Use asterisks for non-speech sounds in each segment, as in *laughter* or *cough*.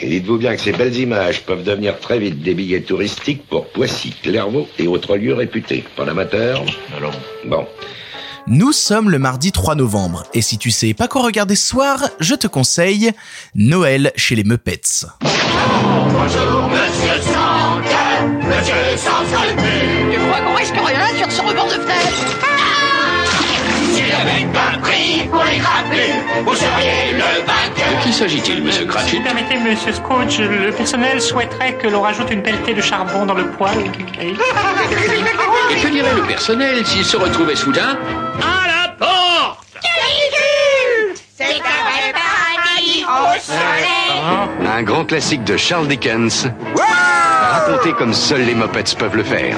Et dites-vous bien que ces belles images peuvent devenir très vite des billets touristiques pour Poissy, Clairvaux et autres lieux réputés. Pas l'amateur Alors, Bon. Nous sommes le mardi 3 novembre, et si tu sais pas quoi regarder ce soir, je te conseille Noël chez les Muppets. Bonjour, monsieur Sanka, monsieur sans albu. Tu crois qu'on risque rien sur ce rebord de fenêtre S'il avait pas pris pour les vous seriez le vainqueur. Qui s'agit-il, monsieur Cratchit? Permettez, monsieur Scrooge, le personnel souhaiterait que l'on rajoute une pelletée de charbon dans le poêle. Et- que dirait le personnel s'il se retrouvait soudain à la porte? C'est un vrai paradis au soleil. Un grand classique de Charles Dickens, raconté comme seuls les Muppets peuvent le faire.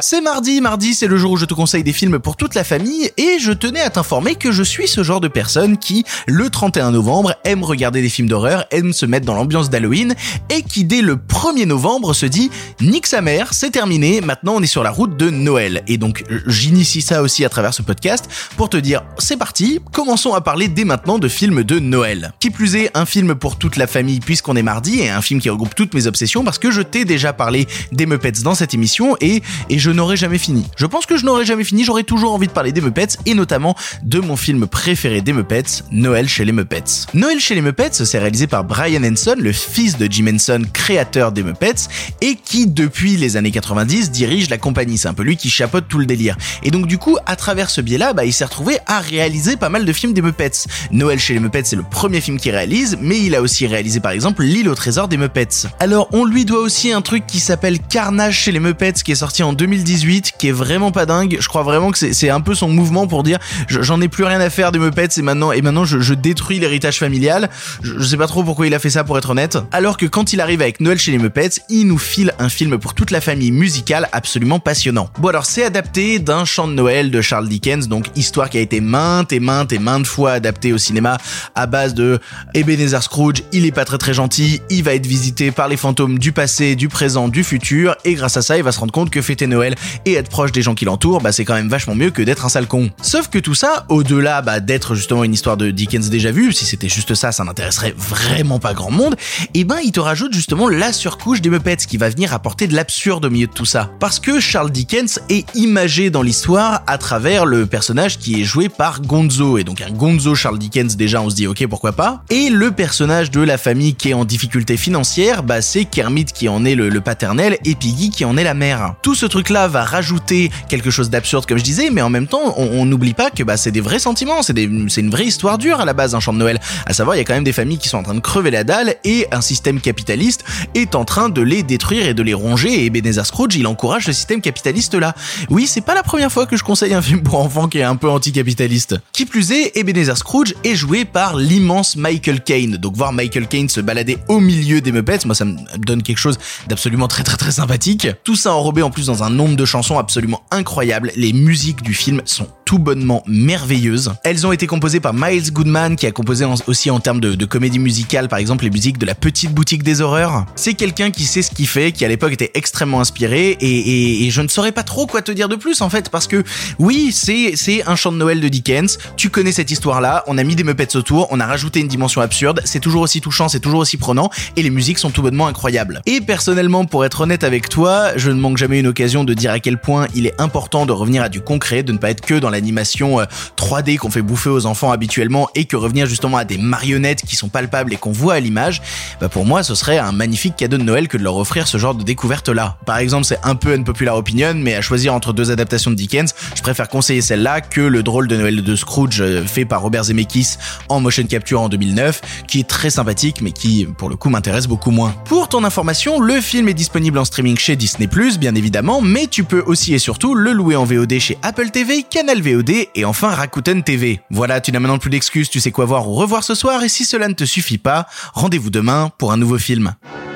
C'est mardi, mardi c'est le jour où je te conseille des films pour toute la famille, et je tenais à t'informer que je suis ce genre de personne qui, le 31 novembre, aime regarder des films d'horreur, aime se mettre dans l'ambiance d'Halloween, et qui dès le 1er novembre se dit « Nique sa mère, c'est terminé, maintenant on est sur la route de Noël ». Et donc j'initie ça aussi à travers ce podcast pour te dire « C'est parti, commençons à parler dès maintenant de films de Noël ». Qui plus est, un film pour toute la famille puisqu'on est mardi, et un film qui regroupe toutes mes obsessions parce que je t'ai déjà parlé des Muppets dans cette émission, et, et je n'aurai jamais fini. Je pense que je n'aurai jamais fini, j'aurai toujours envie de parler des Muppets, et notamment de mon film préféré des Muppets, Noël chez les Muppets. Noël chez les Muppets, c'est réalisé par Brian Henson, le fils de Jim Henson, créateur des Muppets, et qui, depuis les années 90, dirige la compagnie. C'est un peu lui qui chapeaute tout le délire. Et donc, du coup, à travers ce biais-là, bah, il s'est retrouvé à réaliser pas mal de films des Muppets. Noël chez les Muppets, c'est le premier film qu'il réalise, mais il a aussi réalisé, par exemple, L'île au trésor des Muppets. Alors, on lui doit aussi un truc qui s'appelle Carnage chez les Muppets, qui est sorti en 2018, qui est vraiment pas dingue. Je crois vraiment que c'est- un peu son mouvement pour dire, je- j'en ai plus rien à faire des Muppets, et maintenant, et maintenant, je, détruis l'héritage familial. Je, je sais pas trop pourquoi il a fait ça pour être honnête. Alors que quand il arrive avec Noël chez les Muppets, il nous file un film pour toute la famille musical absolument passionnant. Bon alors c'est adapté d'un chant de Noël de Charles Dickens, donc histoire qui a été maintes et maintes et maintes fois adaptée au cinéma à base de Ebenezer Scrooge, il est pas très très gentil, il va être visité par les fantômes du passé, du présent, du futur, et grâce à ça il va se rendre compte que fêter Noël et être proche des gens qui l'entourent, bah c'est quand même vachement mieux que d'être un sale con. Sauf que tout ça, au-delà bah, d'être justement une histoire de Dickens déjà vue, si c'était juste ça, ça n'intéresserait vraiment pas grand monde, et ben il te rajoute justement la surcouche des Muppets qui va venir apporter de l'absurde au milieu de tout ça. Parce que Charles Dickens est imagé dans l'histoire à travers le personnage qui est joué par Gonzo, et donc un Gonzo Charles Dickens déjà on se dit ok pourquoi pas, et le personnage de la famille qui est en difficulté financière, bah c'est Kermit qui en est le, paternel et Piggy qui en est la mère. Tout ce truc là va rajouter quelque chose d'absurde comme je disais, mais en même temps on n'oublie pas que bah c'est des vrais sentiments, c'est une vraie histoire dure à la base un chant de Noël. À savoir il y a quand même des familles qui sont en train de crever la dalle et un système capitaliste est en train de les détruire et de les ronger et Ebenezer Scrooge il encourage ce système capitaliste là. Oui c'est pas la première fois que je conseille un film pour enfants qui est un peu anticapitaliste. Qui plus est, Ebenezer Scrooge est joué par l'immense Michael Caine. Donc voir Michael Caine se balader au milieu des Muppets, moi ça me donne quelque chose d'absolument très très très sympathique. Tout ça enrobé en plus dans un nombre de chansons absolument incroyable. Les musiques du film sont tout bonnement merveilleuses. Elles ont été composées par Miles Goodman qui a composé aussi en termes de, comédie musicale par exemple les musiques de la petite boutique des horreurs. C'est quelqu'un qui sait ce qu'il fait, qui à l'époque était extrêmement inspiré et, je ne saurais pas trop quoi te dire de plus en fait parce que oui c'est c'est un chant de Noël de Dickens. Tu connais cette histoire là, on a mis des Muppets autour, on a rajouté une dimension absurde, c'est toujours aussi touchant, c'est toujours aussi prenant et les musiques sont tout bonnement incroyables. Et personnellement pour être honnête avec toi, je ne manque jamais une occasion de dire à quel point il est important de revenir à du concret, de ne pas être que dans l'animation euh, 3D qu'on fait bouffer aux enfants habituellement et que revenir justement à des marionnettes qui sont palpables et qu'on voit à l'image, bah pour moi ce serait un magnifique cadeau de Noël que de leur offrir ce genre de découverte là. Par exemple c'est un peu une populaire opinion mais à choisir entre deux adaptations de Dickens, je préfère conseiller celle-là que le drôle de Noël de Scrooge euh, fait par Robert Zemeckis en motion capture en 2009 qui est très sympathique mais qui pour le coup m'intéresse beaucoup moins. Pour ton information, le film est disponible en streaming chez Disney+, bien évidemment, mais tu peux aussi et surtout le louer en VOD chez Apple TV, Canal VOD et enfin Rakuten TV. Voilà, tu n'as maintenant plus d'excuses, tu sais quoi voir ou revoir ce soir et si cela ne te suffit pas, rendez-vous demain pour un nouveau film.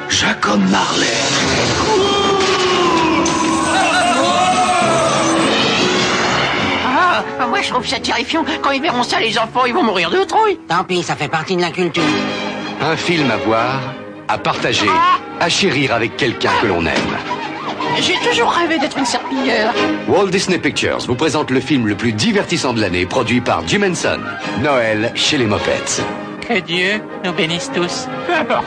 Jacob Marley. Ah, moi je trouve ça terrifiant. Quand ils verront ça, les enfants, ils vont mourir de trouille. Tant pis, ça fait partie de la culture. Un film à voir, à partager, à chérir avec quelqu'un que l'on aime. J'ai toujours rêvé d'être une serpillière. Walt Disney Pictures vous présente le film le plus divertissant de l'année, produit par Jim Henson. Noël chez les Muppets. Que Dieu nous bénisse tous. Peu *laughs* importe.